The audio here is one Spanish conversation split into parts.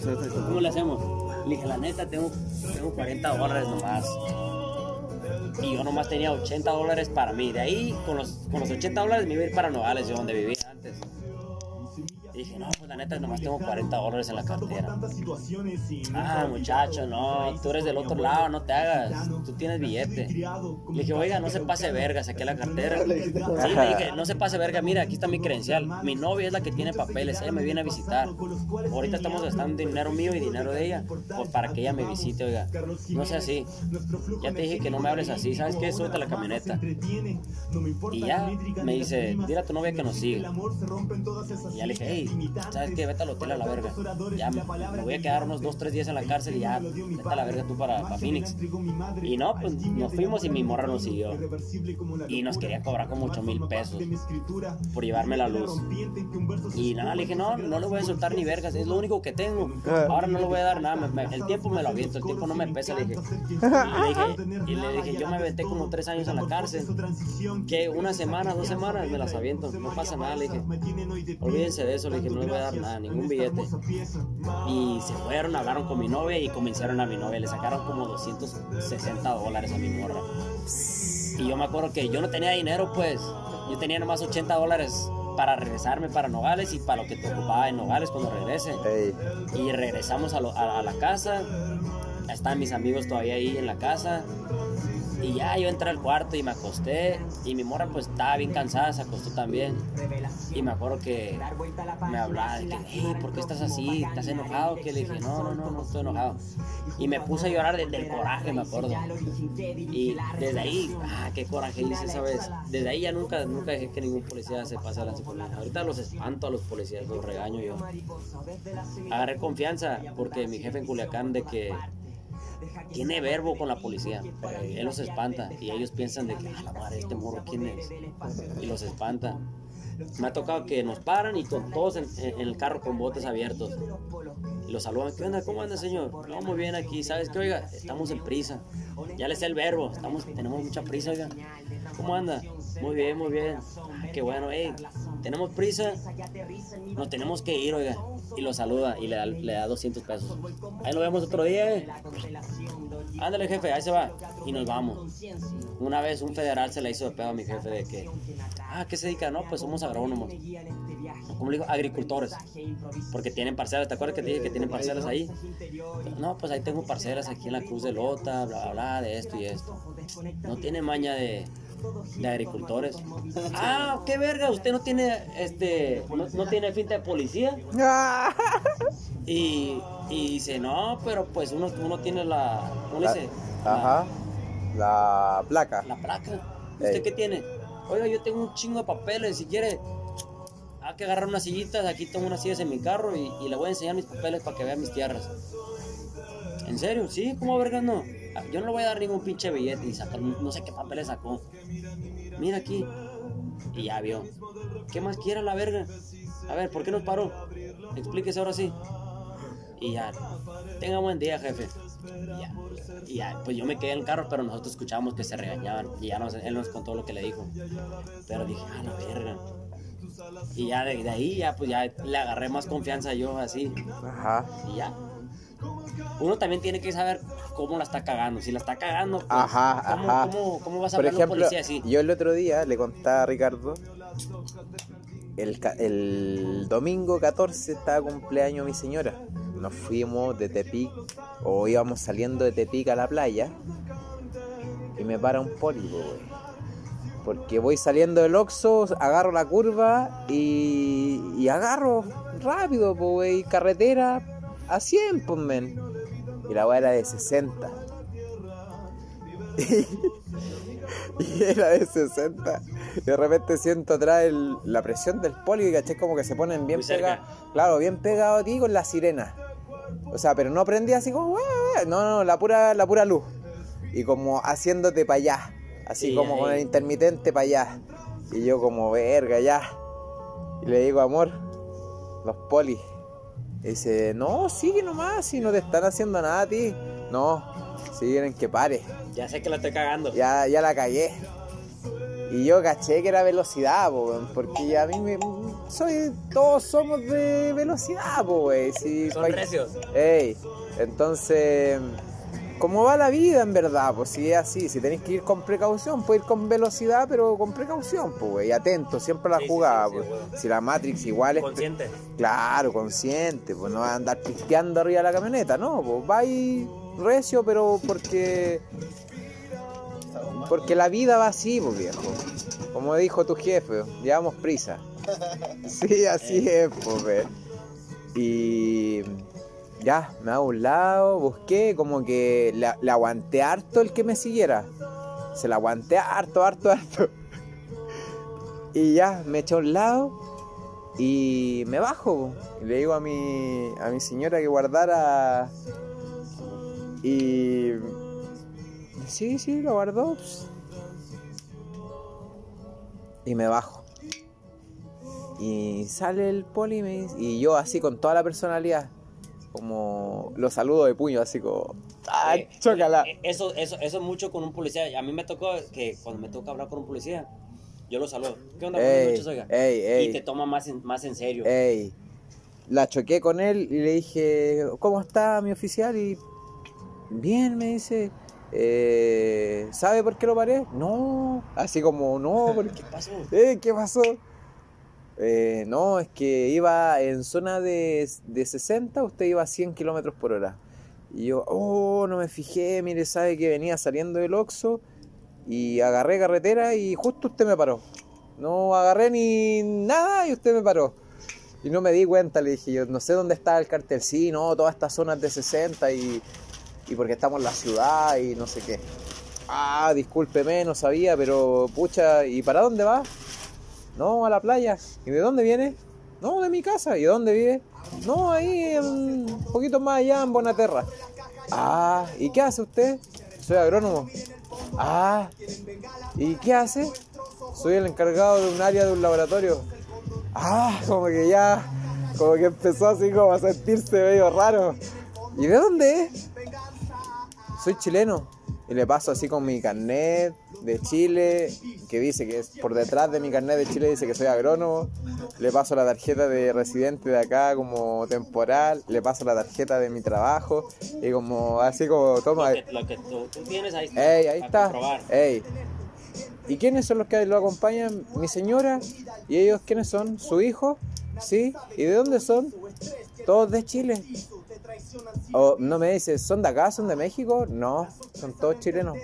¿Cómo le hacemos? Le dije, la neta, tengo, tengo 40 dólares nomás. Y yo nomás tenía 80 dólares para mí. De ahí, con los, con los 80 dólares me iba a ir para Nogales, donde vivía antes. Y dije, no, la neta, nomás tengo 40 dólares en la cartera. Ah, muchacho, no, tú eres del otro lado, no te hagas. Tú tienes billete. Le dije, oiga, no se pase verga, saqué la cartera. Sí, le dije, no se pase verga, mira, aquí está mi credencial. Mi novia es la que tiene papeles, ella me viene a visitar. Ahorita estamos gastando dinero mío y dinero de ella, pues para que ella me visite, oiga. No sea así. Ya te dije que no me hables así, ¿sabes qué? Súbete a la camioneta. Y ya me dice, dile a tu novia que nos sigue. Y ya le dije, hey, ¿sabes qué? Vete al hotel a la verga. Ya me, voy a quedar unos 2, 3 días en la cárcel y ya, vete a la verga tú para, Phoenix. Y no, pues nos fuimos y mi morra nos siguió. Y nos quería cobrar como 8 mil pesos por llevarme la luz. Y nada, le dije, no, no le voy a soltar ni vergas, es lo único que tengo. Ahora no le voy a dar nada, el tiempo me lo aviento, el tiempo no me pesa, le dije. Y le dije, y le dije yo me aventé como 3 años en la cárcel. Que una semana, dos semanas me las aviento, no pasa nada, le dije. Olvídense de eso, le dije, no le voy a dar nada, ningún billete. Y se fueron, hablaron con mi novia y convencieron a mi novia. Le sacaron como 260 dólares a mi morra. Y yo me acuerdo que yo no tenía dinero, pues. Yo tenía nomás 80 dólares para regresarme para Nogales y para lo que te ocupaba en Nogales cuando regrese. Ey, Y regresamos a, lo- a- a la casa. Están mis amigos todavía ahí en la casa. Y ya yo entré al cuarto y me acosté. Y mi morra pues estaba bien cansada, se acostó también. Y me acuerdo que me hablaba de que, hey, ¿por qué estás así? ¿Estás enojado? Que le dije, no, no, no, no estoy enojado. Y me puse a llorar desde el coraje, me acuerdo. Y desde ahí, ah, qué coraje hice esa vez. Desde ahí ya nunca, nunca dejé que ningún policía se pase a la psicología. Ahorita los espanto a los policías, los regaño yo. Agarré confianza porque mi jefe en Culiacán de que tiene verbo con la policía. Él los espanta y ellos piensan de que, a la madre, este morro, ¿quién es? Y los espanta. Me ha tocado que nos paran y con todos en, en el carro con botes abiertos. Y los saludan, ¿qué onda? ¿Cómo anda, señor? No, muy bien aquí. ¿Sabes qué? Oiga, estamos en prisa. Ya le sé el verbo, estamos, tenemos mucha prisa, oiga. ¿Cómo anda? Muy bien, muy bien. Ah, qué bueno, hey, tenemos prisa. Nos tenemos que ir, oiga. Y lo saluda y le da, le da 200 pesos. Ahí nos vemos otro día, eh. Ándale, jefe, ahí se va. Y nos vamos. Una vez un federal se le hizo de pedo a mi jefe de que, ah, ¿qué se dedica? No, pues somos agrónomos. Como le digo, agricultores. Porque tienen parcelas. ¿Te acuerdas que te dije que tienen parcelas ahí? No, pues ahí tengo parcelas aquí en la Cruz de Lota, bla, bla, bla, de esto y esto. No tiene maña de, de agricultores. Ah, qué verga, usted no tiene, este, no, no tiene finta de policía. Y, y dice, no, pero pues uno, uno tiene la, ¿cómo le dice? La- Ajá. La placa. La placa. ¿Usted Ey. qué tiene? Oiga, yo tengo un chingo de papeles, si quiere. Hay que agarrar unas sillitas, aquí tengo unas sillas en mi carro y, y le voy a enseñar mis papeles para que vea mis tierras. ¿En serio? Sí, ¿cómo verga no? Yo no le voy a dar ningún pinche billete y sacar, no sé qué papeles sacó. Mira aquí. Y ya vio. ¿Qué más quiere la verga? A ver, ¿por qué nos paró? Explíquese ahora sí. Y ya. Tenga buen día, jefe. Y ya. Y ya, pues yo me quedé en el carro, pero nosotros escuchamos que se regañaban. Y ya nos, él nos contó lo que le dijo. Pero dije, ah, la verga. Y ya de, de ahí, ya pues ya le agarré más confianza yo así. Ajá. Y ya. Uno también tiene que saber cómo la está cagando. Si la está cagando, pues, Ajá, ¿cómo, ajá. cómo- cómo vas a Por un ejemplo, policía así? yo el otro día le contaba a Ricardo. El, domingo 14 estaba cumpleaños mi señora. Nos fuimos de Tepic, o íbamos saliendo de Tepic a la playa. Y me para un güey. Porque voy saliendo del Oxxo, agarro la curva y, y agarro rápido, pues. Carretera a 100, pues, men. Y la weá era de 60. y era de 60. Y de repente siento atrás el- la presión del poli y caché como que se ponen bien pegados. Claro, bien pegados a ti con la sirena. O sea, pero no prendí así como, "Wea, wea". no, no, la pura, la pura luz. Y como haciéndote para allá. Así Sí, como ahí. con el intermitente para allá. Y yo como, verga, ya. Y le digo, amor, los polis. Dice, no, sigue nomás, si no te están haciendo nada a ti. No, si quieren que pare. Ya sé que la estoy cagando. Ya, ya la cagué. Y yo caché que era velocidad, po, porque a mí me, soy, todos somos de velocidad, po. Si, Son recios. Ey, entonces, ¿cómo va la vida en verdad? Pues si es así, si tenéis que ir con precaución, puedes ir con velocidad, pero con precaución, pues, güey. Atento, siempre a la Sí, jugada, sí, sí, pues. Si la Matrix igual es. Consciente. Claro, consciente, pues no va a andar pisteando arriba de la camioneta, no, pues va ahí recio, pero porque. Porque la vida va así, pues viejo. Como dijo tu jefe, llevamos prisa. Sí, así es, pues. Y. Ya, me hago un lado, busqué, como que le, aguanté harto el que me siguiera. Se la aguanté harto, harto, harto. Y ya, me eché a un lado y me bajo. le digo a mi, a mi señora que guardara. Y. Sí, sí, lo guardó. pues. Y me bajo. Y sale el poli y, me dice- y yo así con toda la personalidad. Como lo saludo de puño, así como. ¡Ah, Eh, chócala! eh, Eso, eso, eso mucho con un policía. A mí me tocó que cuando me toca hablar con un policía, yo lo saludo. ¿Qué onda? Buenas Ey, noches, oiga. ey, ey. Y te toma más en, más en serio. Ey, la choqué con él y le dije, ¿cómo está mi oficial? Y bien, me dice, "Eh, ¿sabe por qué lo paré? No, así como, no, porque, ¿Qué pasó? eh, ¿qué pasó? "Eh, no, es que iba en zona de, de 60, usted iba a 100 kilómetros por hora. Y yo, oh, no me fijé, mire, sabe que venía saliendo del Oxxo y agarré carretera y justo usted me paró. No agarré ni nada y usted me paró. Y no me di cuenta, le dije yo, no sé dónde está el cartel. Sí, no, todas estas zonas de 60 y, y porque estamos en la ciudad y no sé qué. Ah, discúlpeme, no sabía, pero pucha, ¿y para dónde va? No, a la playa. ¿Y de dónde viene? No, de mi casa. ¿Y de dónde vive? No, ahí, un poquito más allá, en Bonaterra. Ah, ¿y qué hace usted? Soy agrónomo. Ah, ¿y qué hace? Soy el encargado de un área de un laboratorio. Ah, como que ya, como que empezó así como a sentirse medio raro. ¿Y de dónde es? Soy chileno. Y le paso así con mi carnet de Chile, que dice que es por detrás de mi carnet de Chile dice que soy agrónomo. Le paso la tarjeta de residente de acá como temporal. Le paso la tarjeta de mi trabajo. Y como así como, toma. Lo que, lo que tú, tú tienes ahí está. Ey, ahí está. Ey. ¿Y quiénes son los que lo acompañan? Mi señora. ¿Y ellos quiénes son? ¿Su hijo? ¿Sí? ¿Y de dónde son? Todos de Chile. O no me dice, ¿son de acá? ¿Son de México? No, son todos chilenos.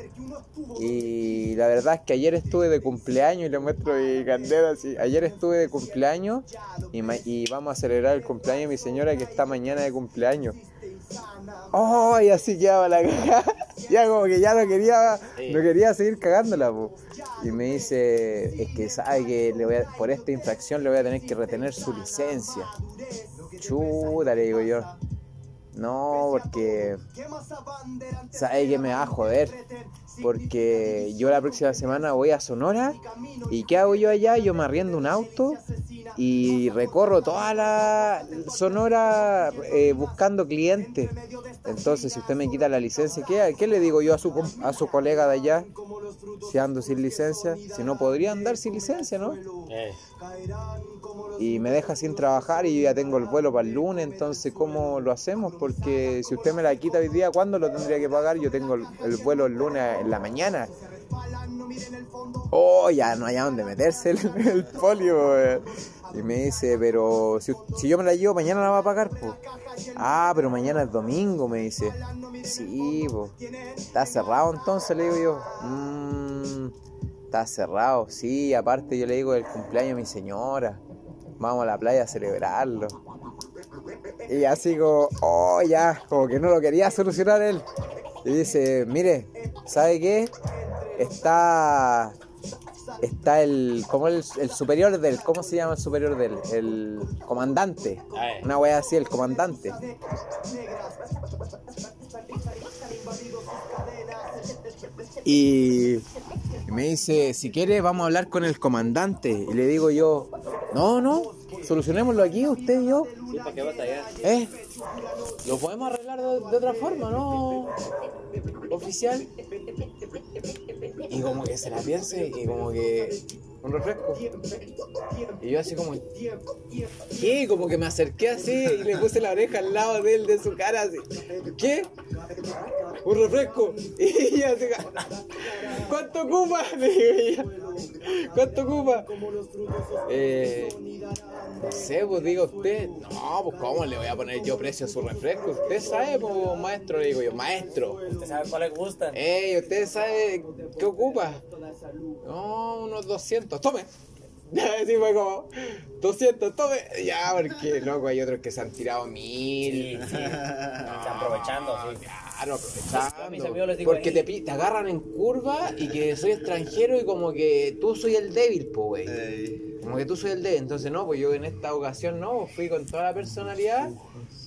Y la verdad es que ayer estuve de cumpleaños y le muestro mi carnet así. Ayer estuve de cumpleaños y, ma- y vamos a celebrar el cumpleaños de mi señora que está mañana de cumpleaños. ¡Oh! Y así quedaba la cagada. Ya como que ya no quería, no quería seguir cagándola, po. Y me dice, es que sabe que le voy a- por esta infracción le voy a tener que retener su licencia. Chuta, le digo yo. No, porque sabe que me va a joder. Porque yo la próxima semana voy a Sonora y ¿qué hago yo allá? Yo me arriendo un auto y recorro toda la Sonora eh, buscando clientes. Entonces, si usted me quita la licencia, ¿qué, qué le digo yo a su, a su colega de allá? Si ando sin licencia, si no podría andar sin licencia, ¿no? Eh, y me deja sin trabajar y yo ya tengo el vuelo para el lunes, entonces ¿cómo lo hacemos? Porque si usted me la quita hoy día, ¿cuándo lo tendría que pagar? Yo tengo el, el vuelo el lunes en la mañana. Oh, ya no hay a dónde meterse el, el polio. Y me dice, pero si, si yo me la llevo, mañana la va a pagar, pues. Ah, pero mañana es domingo, me dice. Sí, pues. ¿Está cerrado entonces? Le digo yo. "Mm, está cerrado, sí. Aparte yo le digo el cumpleaños de mi señora. Vamos a la playa a celebrarlo. Y así como, oh, ya, como que no lo quería solucionar él. Y dice, mire, ¿sabe qué? Está está el como el, el superior del ¿cómo se llama el superior del? El comandante. Ay. Una wea así, el comandante. Y me dice, si quiere vamos a hablar con el comandante. Y le digo yo, no, no, solucionémoslo aquí, usted y yo. ¿para qué? ¿Eh? Lo podemos arreglar de, de otra forma, ¿no? Oficial. Y como que se la piense y como que un refresco. Y yo así como, ¿qué? Como que me acerqué así y le puse la oreja al lado de él, de su cara, así. ¿Qué? Un refresco. Y ella así, ¿cuánto ocupa? Le digo ella. ¿Cuánto ocupa? Eh, no sé, pues diga usted. No, pues cómo le voy a poner yo precio a su refresco. Usted sabe, pues maestro, le digo yo, maestro. ¿Usted sabe cuál le gusta? Ey, ¿usted sabe qué ocupa? No, unos 200. Tome. Así fue como 200, tome. Ya, porque loco, hay otros que se han tirado mil. Sí, aprovechando, sí. Claro, aprovechando. digo Porque te, agarran en curva y que soy extranjero y como que tú soy el débil, pues, güey. Ey. Como que tú soy el débil. Entonces, no, pues yo en esta ocasión no, fui con toda la personalidad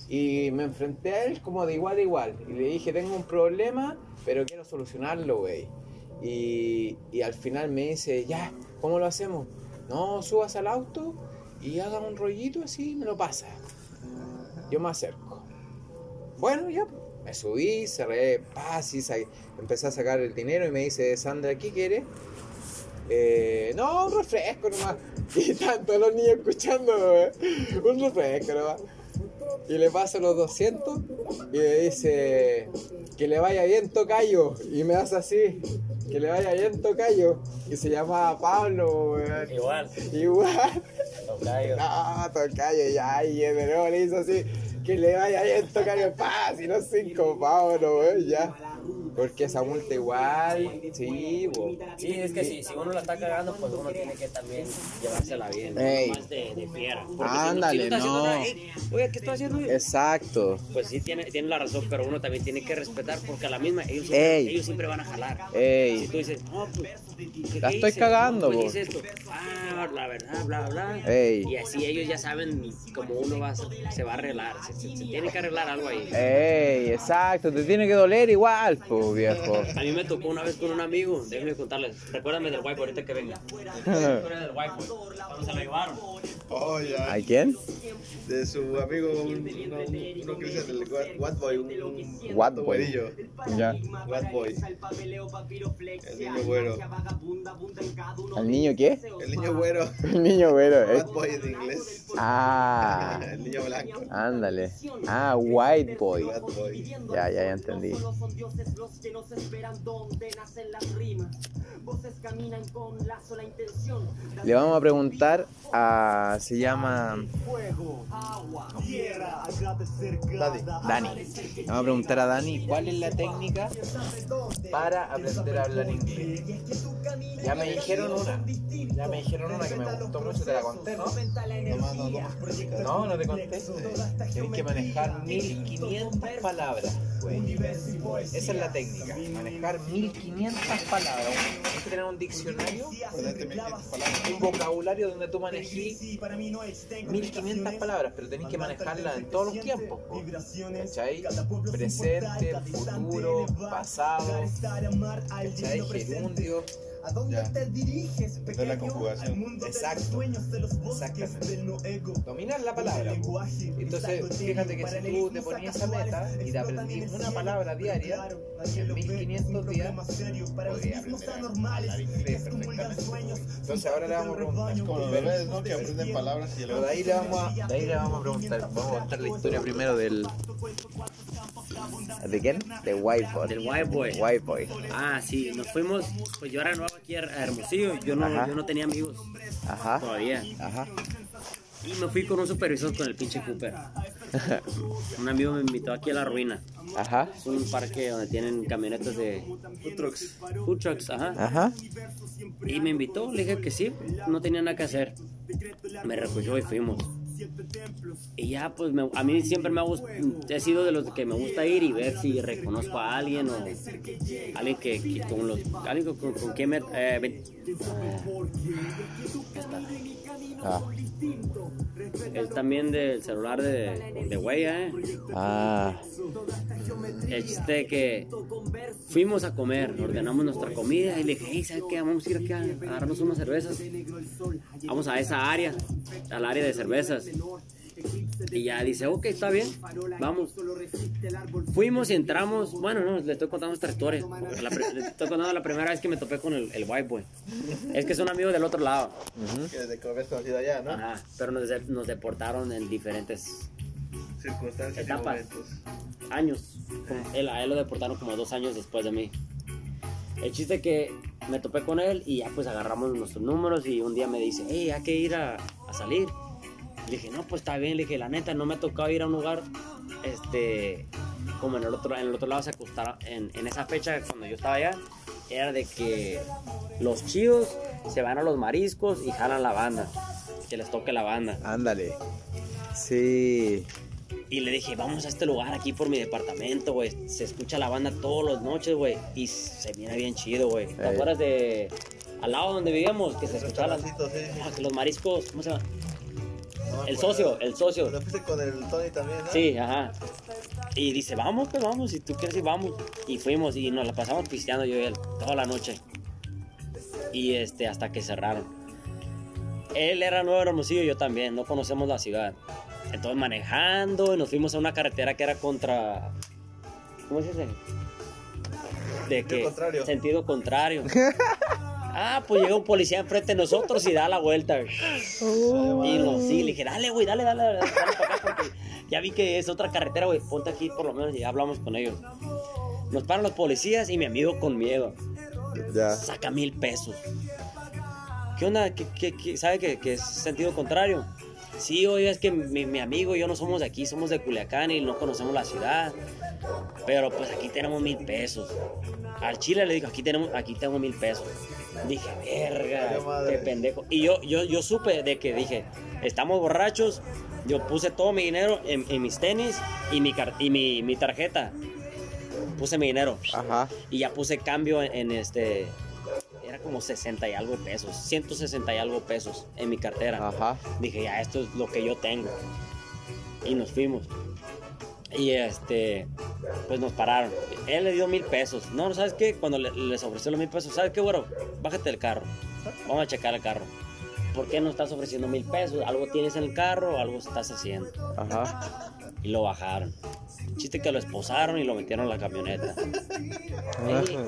y me enfrenté a él como de igual a igual. Y le dije, tengo un problema, pero quiero solucionarlo, güey. Y, al final me dice, ya, ¿cómo lo hacemos? No, subas al auto y haga un rollito así y me lo pasa. Yo me acerco. Bueno, ya, me subí, cerré, paz, y empecé a sacar el dinero y me dice, Sandra, ¿qué quieres? Eh, no, un refresco nomás. Y tanto los niños escuchando, güey. un refresco nomás. Y le paso los 200 y le dice, que le vaya bien tocayo. Y me hace así, que le vaya bien tocayo. Y se llamaba Pablo, güey. Igual, Igual. tocayo. No, tocayo ya, y de nuevo le hizo así, que le vaya bien tocayo, pa, si no cinco no, güey, ya. Porque esa multa igual, sí, bo. Sí, es que si, si uno la está cagando, pues uno tiene que también llevársela bien. Ey. Más de, de fiera. Porque si Ándale, si no. nada, "Ey, Oye, ¿qué estoy haciendo? Exacto. Pues sí, tiene, tiene la razón, pero uno también tiene que respetar porque a la misma ellos siempre, ellos siempre van a jalar. Si Ey, tú dices, no, pues, ¿qué, La estoy cagando, pues, esto. Ah, la verdad, bla, bla. Ey. Y así ellos ya saben cómo uno va, se va a arreglar. Se, se- se tiene que arreglar algo ahí. ey, exacto, te tiene que doler igual, pues, viejo. A mí me tocó una vez con un amigo, déjenme contarles. Recuérdame del whiteboard ahorita que venga. Recuérdame del whiteboard. Cuando se lo llevaron. Oh, ya. ¿A quién? De su amigo, un, uno, uno que dice del What, Boy, un, un What un Boy. Ya. What Boy. El niño güero. ¿Al niño qué? El niño güero. El niño güero, eh. What Boy en inglés. Ah, El niño blanco. ándale. Ah, white boy. What Boy. Ya, ya, ya entendí. Son dioses los que nos esperan donde nacen las rimas. Voces caminan con la sola intención. Le vamos a preguntar a. Se llama. Fuego, agua, tierra. Dani. Le vamos a preguntar a Dani cuál es la técnica para aprender a hablar inglés. Ya me dijeron una. Ya me dijeron una que me gustó mucho, te la conté, ¿no? No, no, te conté. Tienes que manejar 1500 palabras. Esa es la técnica. Manejar 1500 palabras. Que tener un diccionario, Ponete 1500 palabras. un vocabulario donde tú manejes 1500 palabras, pero tenés que manejarlas en todos los tiempos. Presente, futuro, pasado, ¿cachai? Gerundio. Ya. Esa es la conjugación. Exacto. Exactamente. Dominar la palabra. po. Entonces, fíjate que si tú te ponías esa meta y te aprendís una palabra diaria, en 1500 días podrías aprender a perfectamente. Entonces, ahora le vamos a preguntar. Como los bebés, ¿no? Que aprenden palabras y Pero luego de ahí le vamos a, de ahí le vamos a preguntar. Vamos a contar la historia primero del. ¿De quién? De Whiteboard. Del white boy. White Boy. Ah, sí, nos fuimos. Pues yo era nuevo aquí a Hermosillo. Yo no, Ajá. yo no tenía amigos Ajá. todavía. Ajá. Y me fui con un supervisor con el pinche Cooper. Un amigo me invitó aquí a la ruina. Ajá. Es un parque donde tienen camionetas de food trucks. food trucks, ajá. Ajá. Y me invitó, le dije que sí, no tenía nada que hacer. Me recogió y fuimos. Y ya, pues me- a mí siempre me ha gustado, he sido de los que me gusta ir y ver si reconozco a alguien o alguien que, que con los, alguien con, con quien me... eh, Ah. es también del celular de, de Huella, eh. Ah. Este que fuimos a comer, ordenamos nuestra comida y le dije, hey, ¿sabes qué? Vamos a ir aquí a agarrarnos unas cervezas. Vamos a esa área, al área de cervezas. Y ya dice, ok, está bien, vamos. Fuimos y entramos. Bueno, no, le estoy contando esta historia. La le estoy contando la primera vez que me topé con el, el white boy. Es que es un amigo del otro lado. Que desde que habías conocido allá, ¿no? Ajá, pero nos, de- nos deportaron en diferentes Circunstancias Etapas. años. Él, a él lo deportaron como dos años después de mí. El chiste que me topé con él y ya pues agarramos nuestros números y un día me dice, hey, hay que ir a, a salir. Le dije, no, pues está bien. Le dije, la neta, no me ha tocado ir a un lugar, este, como en el otro, en el otro lado se acostara, en, en esa fecha cuando yo estaba allá, era de que los chidos se van a los mariscos y jalan la banda, que les toque la banda. Ándale. Sí. Y le dije, vamos a este lugar aquí por mi departamento, güey. Se escucha la banda todas las noches, güey. Y se mira bien chido, güey. ¿Te Ey. acuerdas de al lado donde vivíamos? Que se escuchaba las... Sí, sí. Ah, que los mariscos, ¿cómo se llama? No El socio, el socio. Cuando fuiste con el Tony también, ¿no? Sí, ajá. Y dice, vamos, pues vamos, si tú quieres ir, vamos. Y fuimos y nos la pasamos pisteando yo y él toda la noche. Y este, hasta que cerraron. Él era nuevo en Hermosillo, yo también, no conocemos la ciudad. Entonces manejando y nos fuimos a una carretera que era contra... ¿Cómo se dice? De que... contrario. Sentido contrario. Ah, pues llega un policía enfrente de nosotros y da la vuelta. Y nos, sí, le dije, dale, güey, dale, dale, dale, dale para acá porque ya vi que es otra carretera, güey, ponte aquí por lo menos y ya hablamos con ellos. Nos paran los policías y mi amigo con miedo Ya. saca mil pesos. ¿Qué onda? ¿Qué, qué- qué- sabe que, que es sentido contrario? Sí, oiga, es que mi, mi amigo y yo no somos de aquí, somos de Culiacán y no conocemos la ciudad. Pero pues aquí tenemos mil pesos. Al chile le digo, aquí tenemos, aquí tengo mil pesos. Dije, verga, qué pendejo. Y yo, yo, yo supe de que dije, estamos borrachos. Yo puse todo mi dinero en, en mis tenis y mi, y mi, mi tarjeta. Puse mi dinero. Ajá. Y ya puse cambio en, en este. Era como 60 y algo pesos. 160 y algo pesos en mi cartera. Ajá. Dije, ya, esto es lo que yo tengo. Y nos fuimos. Y este, pues nos pararon. Él le dio mil pesos. No, ¿sabes qué? Cuando le- les ofreció los mil pesos, ¿sabes qué, güero? Bájate del carro. Vamos a checar el carro. ¿Por qué no estás ofreciendo mil pesos? ¿Algo tienes en el carro o algo estás haciendo? Ajá. Y lo bajaron. Chiste que lo esposaron y lo metieron en la camioneta.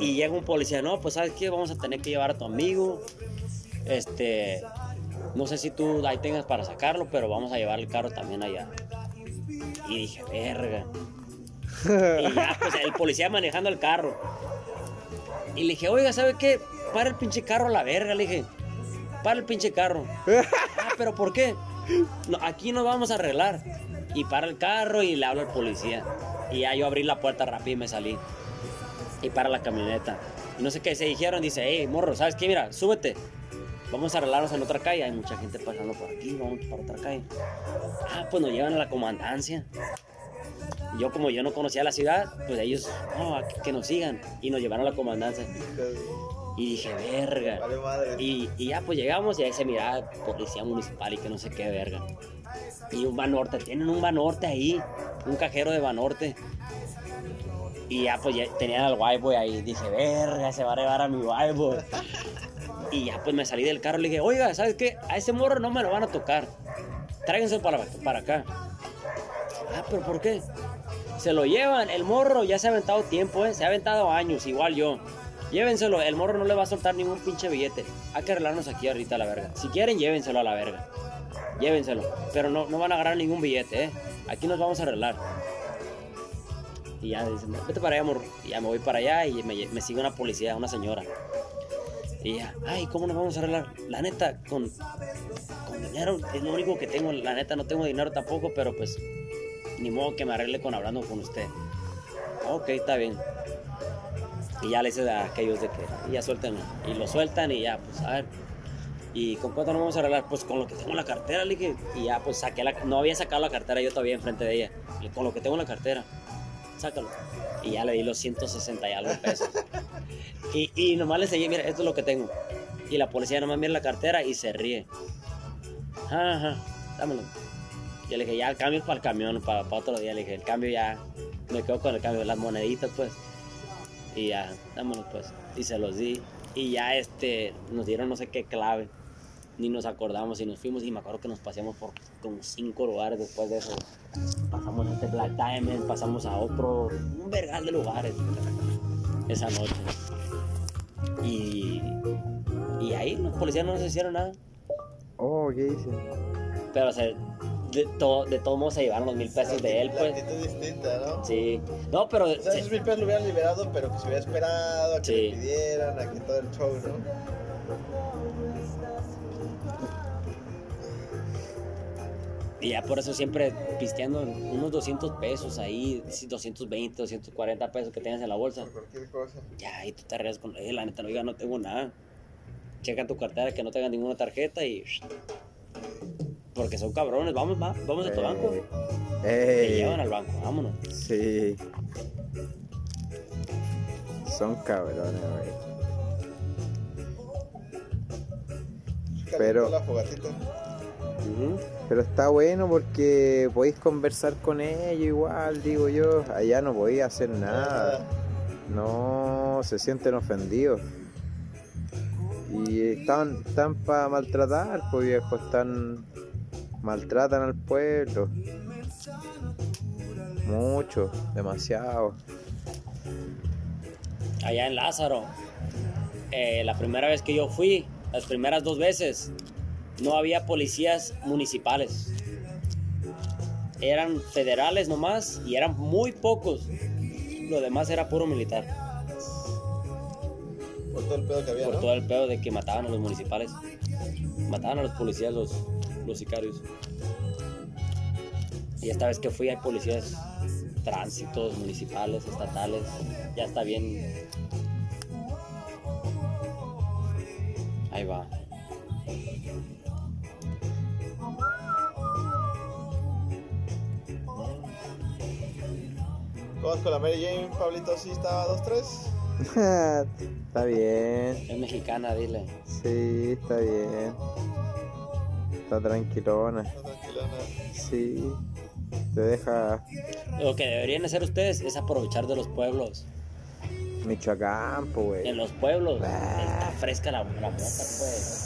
Y, y llega un policía, no, pues sabes qué, vamos a tener que llevar a tu amigo. Este, no sé si tú ahí tengas para sacarlo, pero vamos a llevar el carro también allá. Y dije, verga. Y ya, pues el policía manejando el carro. Y le dije, oiga, ¿sabe qué? Para el pinche carro a la verga, le dije. Para el pinche carro. Ah, pero ¿por qué? No, aquí nos vamos a arreglar. Y para el carro y le hablo al policía. Y ya yo abrí la puerta rápido y me salí. Y para la camioneta. Y no sé qué se dijeron. Dice, hey, morro, ¿sabes qué? Mira, súbete. Vamos a arreglarnos en otra calle. Hay mucha gente pasando por aquí. Vamos para otra calle. Ah, pues nos llevan a la comandancia. Yo como yo no conocía la ciudad, pues ellos, no, que, que nos sigan. Y nos llevaron a la comandancia. Y dije, verga. Vale. Y, y ya pues llegamos y ahí se miraba policía municipal y que no sé qué verga. Y un Banorte, tienen un Banorte ahí, un cajero de Banorte. Y ya pues ya tenían al white boy ahí. Dije, verga, se va a llevar a mi white boy. Y ya pues me salí del carro y le dije, oiga, ¿sabes qué? A ese morro no me lo van a tocar. Tráiganse para, para acá. Ah, pero ¿por qué? Se lo llevan, el morro ya se ha aventado tiempo, ¿eh? Se ha aventado años, igual yo. Llévenselo, el morro no le va a soltar ningún pinche billete. Hay que arreglarnos aquí ahorita a la verga. Si quieren, llévenselo a la verga. Llévenselo. Pero no, no van a agarrar ningún billete, ¿eh? Aquí nos vamos a arreglar. Y ya dicen, vete para allá, morro. Y ya me voy para allá y me, me sigue una policía, una señora. Y ya, ay, ¿cómo nos vamos a arreglar? La neta, con, con dinero es lo único que tengo. La neta, no tengo dinero tampoco, pero pues ni modo que me arregle con hablando con usted. Ok, está bien. Y ya le dice a aquellos de que y ya suéltenlo. Y lo sueltan y ya, pues a ver. ¿Y con cuánto nos vamos a arreglar? Pues con lo que tengo en la cartera, le dije. Y ya, pues saqué la. No había sacado la cartera yo todavía enfrente de ella. Y con lo que tengo en la cartera, sácalo. Y ya le di los 160 y algo pesos. y, y nomás le enseñé, mira, esto es lo que tengo. Y la policía nomás mira la cartera y se ríe. Ajá, ajá, dámelo. Y le dije, ya el cambio es para el camión, para, para otro día. Le dije, el cambio ya, me quedo con el cambio, las moneditas, pues. Y ya, dámelo, pues. Y se los di. Y ya, este, nos dieron no sé qué clave. Ni nos acordamos y nos fuimos y me acuerdo que nos paseamos por como cinco lugares después de eso. Pasamos a este Black Diamond, pasamos a otro, un vergal de lugares esa noche. Y, y ahí los policías no nos hicieron nada. Oh, ¿qué dice? Pero o sea, de, to- de todos modos se llevaron los mil pesos de él, La pues. actitud distinta, ¿no? Sí. No, pero... O sea, sí. esos mil pesos lo hubieran liberado, pero que se hubiera esperado a que Sí. le pidieran, a que todo el show, ¿no? Y ya por eso siempre pisteando unos 200 pesos ahí, sí, 220, 240 pesos que tengas en la bolsa. Por cualquier cosa. Ya, y tú te arreglas con, eh, la neta, no, oiga, no tengo nada. Checa tu cartera que no tenga ninguna tarjeta y... Porque son cabrones, vamos, va, vamos a tu banco. Te llevan al banco, vámonos. sí. Son cabrones, güey. Pero- la fogatita. Pero está bueno porque podéis conversar con ellos igual, digo yo. Allá no podéis hacer nada. No, se sienten ofendidos. Y están, están para maltratar, pues viejo, están maltratan al pueblo. Mucho, demasiado. Allá en Lázaro, eh, la primera vez que yo fui, las primeras dos veces, no había policías municipales. Eran federales nomás y eran muy pocos. Lo demás era puro militar. Por todo el pedo que había, Por ¿no? todo el pedo de que mataban a los municipales. Mataban a los policías, los, los sicarios. Y esta vez que fui hay policías tránsitos, municipales, estatales. Ya está bien. Ahí va. ¿Cómo es con la Mary Jane, Pablito? ¿Sí estaba 2-3? está bien, Es mexicana, dile. sí, está bien. Está tranquilona, No, tranquilona. sí. Te deja Lo que deberían hacer ustedes es aprovechar de los pueblos. Michoacán, pues, En los pueblos está fresca la, la mota, pues.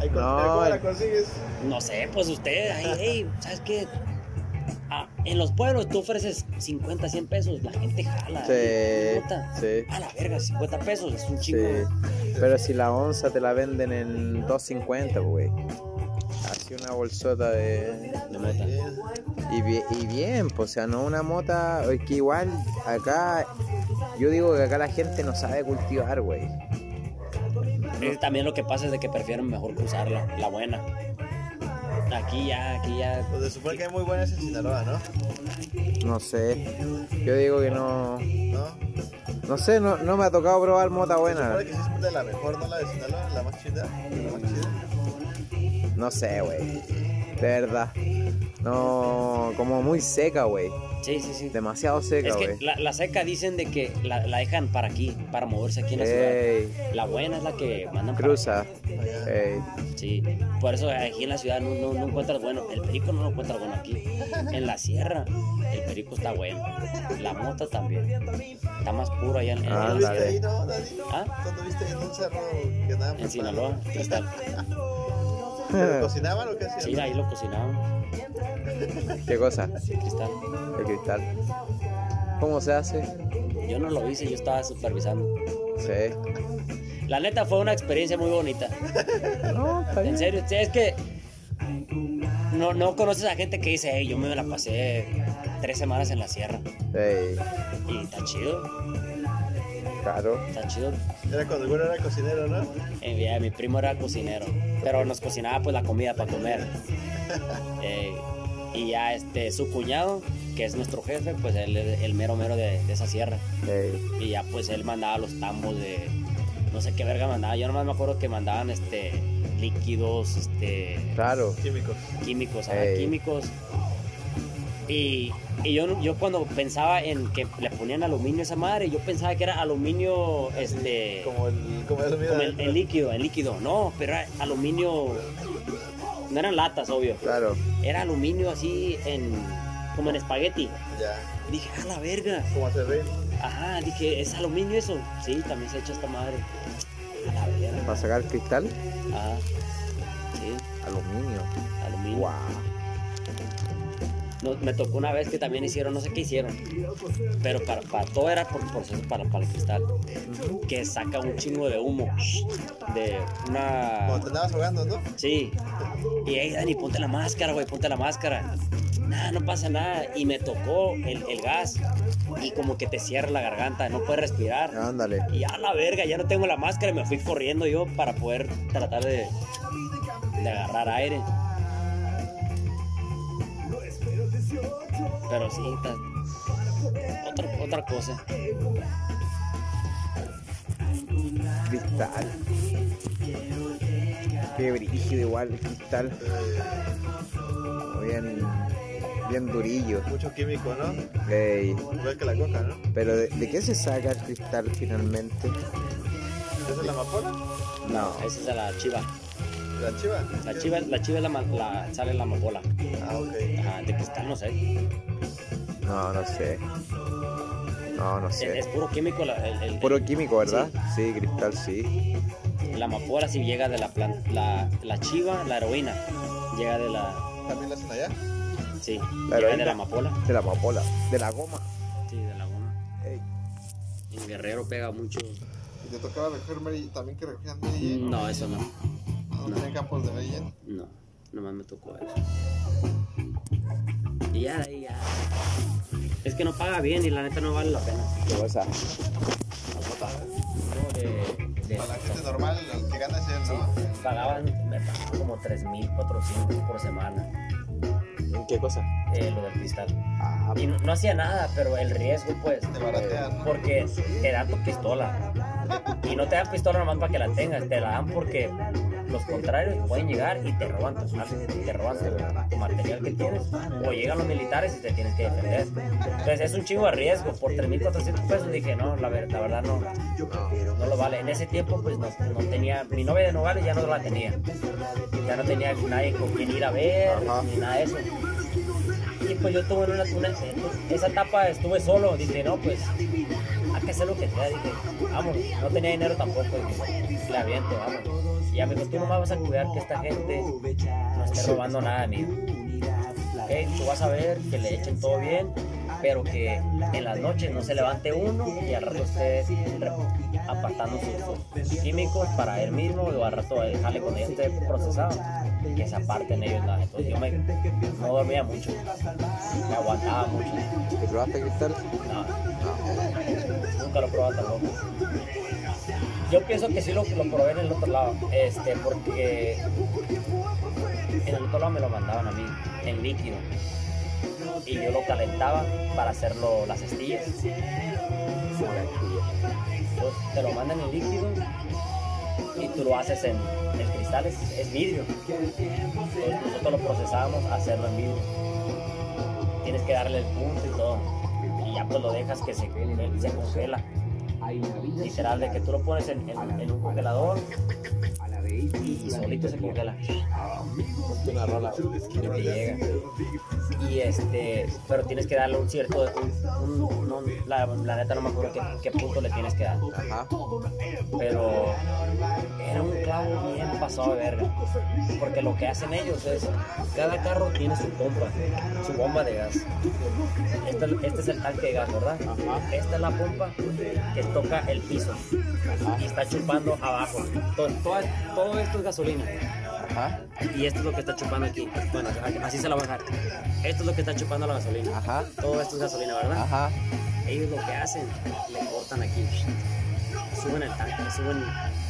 Ahí No, ¿Cómo la consigues? No sé, pues usted, ahí, hey, ¿sabes qué? Ah, en los pueblos tú ofreces 50, 100 pesos, la gente jala. Sí, Puta. sí. A la verga, 50 pesos, es un Sí, chingo. pero si la onza te la venden en 2.50, güey. Así una bolsota de... De mota. Y bien, y bien, pues, o sea, no una mota... Es que igual acá... Yo digo que acá la gente no sabe cultivar, güey. Es también lo que pasa es de que prefieren mejor cruzarla, la buena. Aquí ya, aquí ya. Pues se supone que hay muy buenas en Sinaloa, ¿no? No sé. Yo digo que no... ¿No? No sé, no, no me ha tocado probar mota Se buena. supone que sí es de la mejor, ¿no? La de Sinaloa, la más chida. La más chida. No sé, güey. De verdad. No... Como muy seca, güey. Sí, sí, sí. Demasiado seca, Es que güey. la, la seca dicen de que la, la dejan para aquí, para moverse aquí en la ciudad. La buena es la que mandan para cruza. Allá. Ey. Sí, por eso aquí en la ciudad no, no, no encuentras bueno. El perico no lo encuentras bueno aquí. En la sierra, el perico está bueno. La mota también. Está más puro allá en, en, Ah, ¿Cuándo en- viste Ándale. ahí, no, Daddy? ¿Ah? ¿Cuándo viste en un cerro que andaban en Sinaloa, Cristal. ¿Pero cocinaban o qué hacían? Sí, ahí lo cocinaban, ¿Qué cosa? Cristal. El cristal. ¿Cómo se hace? Yo no lo hice, yo estaba supervisando. Sí. La neta fue una experiencia muy bonita. No, está En serio, es que no, no conoces a gente que dice, hey, yo me la pasé tres semanas en la sierra. Y está chido, claro. está chido. Era cuando el güero era cocinero, ¿no? Eh, ya, mi primo era cocinero, pero nos cocinaba pues la comida para comer. Eh, y ya este, su cuñado, que es nuestro jefe, pues él es el mero mero de, de esa sierra. Y ya pues él mandaba los tambos de, no sé qué verga mandaba. Yo nomás me acuerdo que mandaban este, líquidos, este, claro. Químicos. químicos, ajá, químicos. Y, y yo, yo cuando pensaba en que le ponían aluminio a esa madre, yo pensaba que era aluminio, este, Como el, como el, como el, el líquido, el líquido. No, pero era aluminio, no eran latas, obvio. Claro. Era aluminio así en, como en espagueti. Ya. Dije, a la verga. Como hacer reír. Ajá, dije, ¿es aluminio eso? Sí, también se ha hecho esta madre. A la verga. ¿Para sacar cristal? Ajá. Sí, Aluminio. aluminio. Guau. No, me tocó una vez que también hicieron, no sé qué hicieron, pero para, para todo era por proceso para, para el cristal, que saca un chingo de humo de una... Cuando te andabas ahogando, ¿no? Sí. Y hey, Dani, ponte la máscara, güey, ponte la máscara. Nada, no pasa nada. Y me tocó el, el gas y como que te cierra la garganta, no puedes respirar. Ándale. Y a la verga, ya no tengo la máscara y me fui corriendo yo para poder tratar de, de agarrar aire. Pero sí, ta- otra, otra cosa. Cristal. Qué brígido igual el cristal. Bien, bien durillo. Mucho químico, ¿no? Ey, Igual que la coca, ¿no? Pero ¿de, de qué se saca el cristal finalmente? ¿Esa es la amapola? No. Esa es la chiva. ¿La chiva? La chiva, la chiva es la, la- sale en la amapola. Ah, ok. Ajá, de cristal no sé. No, no sé. No, no Es, es sé. puro químico la, el, el- Puro químico, ¿verdad? Sí, cristal sí. la amapola si llega de la planta. La, la chiva, la heroína. Llega de la. ¿También la hacen allá? Sí, La llega de la amapola. De la amapola. De la goma. Sí, de la goma. Ey. En Guerrero pega mucho. ¿Y te tocaba recoger también que recogían Jane? No, eso no. ¿No no. tenían campos de? No, nomás me tocó eso. Y ya ahí ya. Es que no paga bien y la neta no vale la pena. ¿Qué pasa? No, de, de- Para la gente normal, el que gana es él, sí, ¿no? pagaban, me pagaban como 3.400 por semana ¿En qué cosa? eh, lo del cristal. Ah, Y no, no hacía nada, pero el riesgo, pues, Te baratean, ¿no? porque te dan tu pistola. Y no te dan pistola nomás para que la tengas, te la dan porque los contrarios pueden llegar y te roban tu armas, te roban tu, tu material que tienes. O llegan los militares y te tienes que defender. Entonces es un chingo de riesgo. Por 3.400 pesos dije, no, la, ver- la verdad no, no lo vale. En ese tiempo, pues no, no tenía, mi novia de Nogales ya no la tenía. Ya no tenía nadie con quien ir a ver, Ajá. ni nada de eso. Y pues yo tuve una, una- esa etapa estuve solo, dije, no, pues hay que hacer lo que sea, dije, vamos, no tenía dinero tampoco, dije, aviento, vamos. Y dijo, tú nomás vas a cuidar que esta gente no esté robando nada mío. Ok, tú vas a ver que le echen todo bien, pero que en las noches no se levante uno y al rato esté apartando sus, sus químicos para él mismo o al rato dejarle cuando ya esté procesado que se aparten ellos nada. Entonces yo me, no dormía mucho, me aguantaba mucho. ¿Te probaste cristal? No, nunca lo he probado tampoco. Yo pienso que sí lo, lo probé en el otro lado, este, porque en el otro lado me lo mandaban a mí, en líquido. Y yo lo calentaba para hacerlo las cestillas. Entonces te lo mandan en líquido y tú lo haces en, en cristales, es vidrio. Nosotros lo procesábamos a hacerlo en vidrio. Tienes que darle el punto y todo. Y ya pues lo dejas que se, se congela. Literal, de que tú lo pones en, en- en un congelador y solito se congela. Ponte una rola. Te llega. Y este, pero tienes que darle un cierto, un- un- no, la, la neta no me acuerdo qué, qué punto le tienes que dar. Ajá. Pero era un clavo bien pasado de verga. Porque lo que hacen ellos es, cada carro tiene su pompa, su bomba de gas. Este, este es el tanque de gas, ¿verdad? Esta es la pompa que toca el piso y está chupando abajo. Todo, todo, todo esto es gasolina. Ajá. Y esto es lo que está chupando aquí. Bueno, así se la voy a dejar. Esto es lo que está chupando la gasolina. Ajá. Todo esto es gasolina, ¿verdad? Ajá. Ellos lo que hacen, le cortan aquí, suben el tanque, suben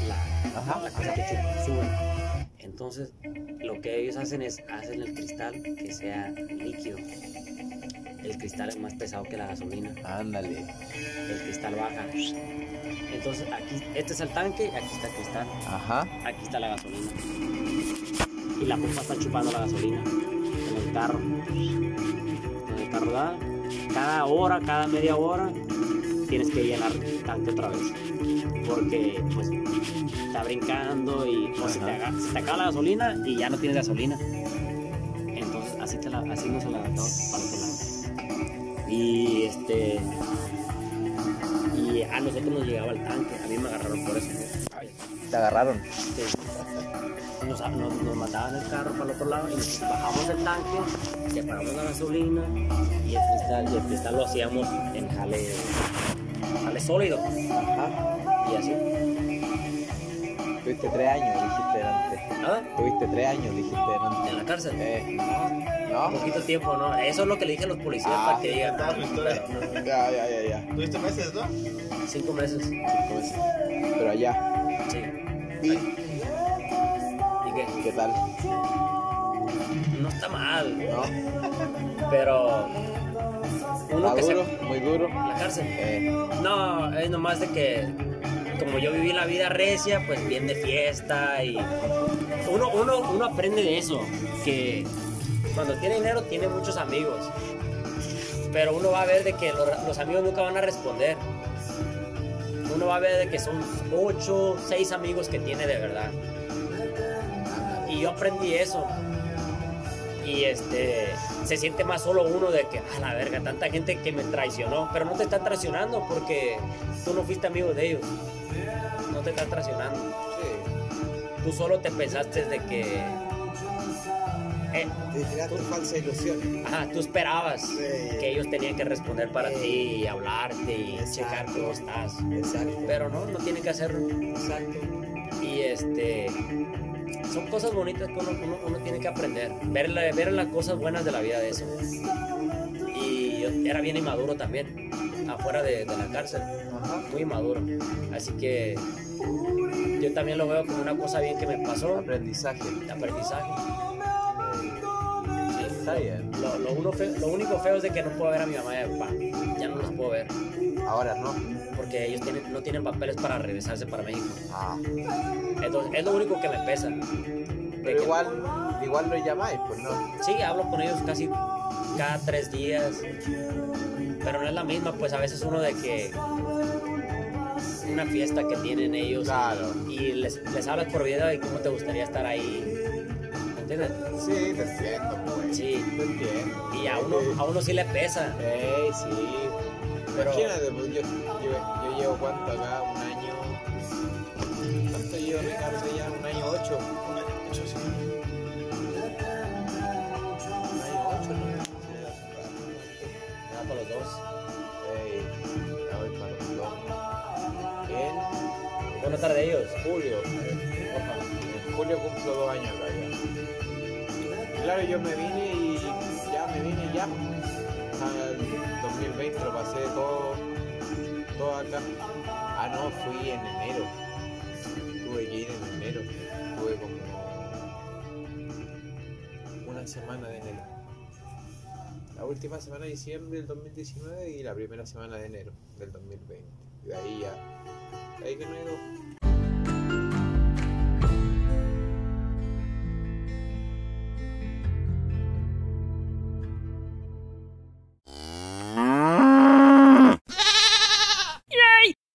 la, Ajá. la cosa que chupa, suben. Entonces, lo que ellos hacen es, hacen el cristal que sea líquido. El cristal es más pesado que la gasolina. Ándale. El cristal baja. Entonces, aquí, este es el tanque, aquí está el cristal, Ajá. aquí está la gasolina. Y la pompa está chupando la gasolina en el carro. En el carro da, cada hora, cada media hora, tienes que llenar el tanque otra vez. Porque pues está brincando y o se, te se acaba la gasolina y ya no tienes gasolina. Entonces así, te la, así la para lado. Y este. A nosotros nos llegaba el tanque, a mí me agarraron por eso. Te agarraron. Sí. nos, nos, nos mandaban el carro para el otro lado y nos bajamos el tanque, separamos la gasolina y el cristal, y el cristal lo hacíamos en jale, jale sólido. Ajá. Y así. Tuviste tres años, dijiste delante. ¿Ah? Tuviste tres años, dijiste delante. En la cárcel. Eh, Un ¿No? poquito tiempo, ¿no? Eso es lo que le dije a los policías Ah, para que digan. toda tu historia. pero no, Ya, ya, ya, ya. ¿Tuviste meses, no? cinco meses. ¿Cómo es? Pero allá, Sí. ¿y ¿Y qué? qué tal? No está mal, ¿No? pero uno ¿Está que se duro? ¿Muy duro? la cárcel. Eh, No, es nomás de que como yo viví la vida recia, pues bien de fiesta y uno, uno, uno aprende de eso, que cuando tiene dinero tiene muchos amigos, pero uno va a ver de que los, los amigos nunca van a responder. Uno va a ver de que son 8, 6 amigos que tiene de verdad. Y yo aprendí eso. Y este, se siente más solo uno de que, a la verga, tanta gente que me traicionó. Pero no te están traicionando porque tú no fuiste amigo de ellos. No te están traicionando. sí. Tú solo te pensaste de que. eh, Te generaste falsa ilusión. ajá, tú esperabas Sí. que ellos tenían que responder para Sí. ti y hablarte y Exacto. checar cómo estás. Exacto. Pero no, no tienen que hacerlo. Exacto. Y este. Son cosas bonitas que uno, uno- uno tiene que aprender. Ver, la- ver las cosas buenas de la vida de eso. Y yo era bien inmaduro también. Afuera de, de la cárcel. Ajá. Muy inmaduro. Así que. Yo también lo veo como una cosa bien que me pasó. Aprendizaje. aprendizaje. Sí. Está bien. Lo, lo uno fe- lo único feo es de que no puedo ver a mi mamá y a mi papá. Ya no los puedo ver. Ahora no. Porque ellos tienen, no tienen papeles para regresarse para México. Ah. Entonces, es lo único que me pesa. De Pero igual, igual lo llamáis, pues no. Sí, hablo con ellos casi cada tres días. Pero no es la misma, pues a veces uno de que una fiesta que tienen ellos Claro. y les, les hablas por video y cómo te gustaría estar ahí. ¿Me entiendes? Sí, te entiendo, pues. Sí. Te entiendo. Y a uno, a uno sí le pesa. Ey, sí. Pero- Imagínate, pues yo, yo, yo llevo cuánto acá, un año. ¿Cuánto llevo Ricardo ya? Un año ocho. Un año ocho, sí. Un año ocho, ¿no? Sí, hace un rato. Ya para los dos. Ey, ya voy para los dos. En Buenas tardes ellos. julio. Porfa. En julio cumplo dos años acá ya. Claro, yo me vine y ya me vine ya. Al 2020 lo pasé todo, todo acá. Ah, no, fui en enero. Tuve que ir en enero. Tuve como una semana de enero. La última semana de diciembre del 2019 y la primera semana de enero del 2020. Y de ahí ya. De ahí que no ido